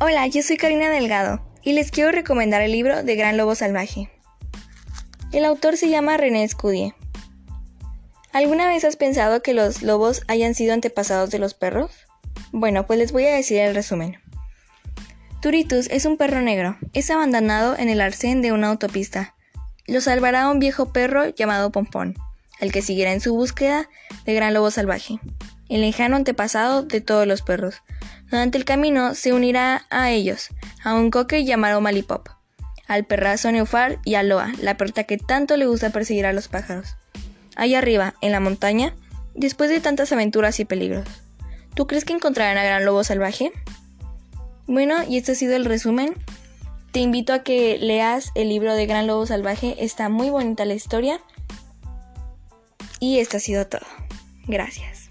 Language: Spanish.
Hola, yo soy Karina Delgado y les quiero recomendar el libro de Gran Lobo Salvaje. El autor se llama René Scudie. ¿Alguna vez has pensado que los lobos hayan sido antepasados de los perros? Bueno, pues les voy a decir el resumen. Turitus es un perro negro. Es abandonado en el arcén de una autopista. Lo salvará un viejo perro llamado Pompón, el que seguirá en su búsqueda de Gran Lobo Salvaje, el lejano antepasado de todos los perros. Durante el camino se unirá a ellos, a un coque llamado Malipop, al perrazo Neufar y a Loa, la perta que tanto le gusta perseguir a los pájaros. Allá arriba, en la montaña, después de tantas aventuras y peligros, ¿tú crees que encontrarán a Gran Lobo Salvaje? Bueno, y este ha sido el resumen. Te invito a que leas el libro de Gran Lobo Salvaje, está muy bonita la historia. Y esto ha sido todo. Gracias.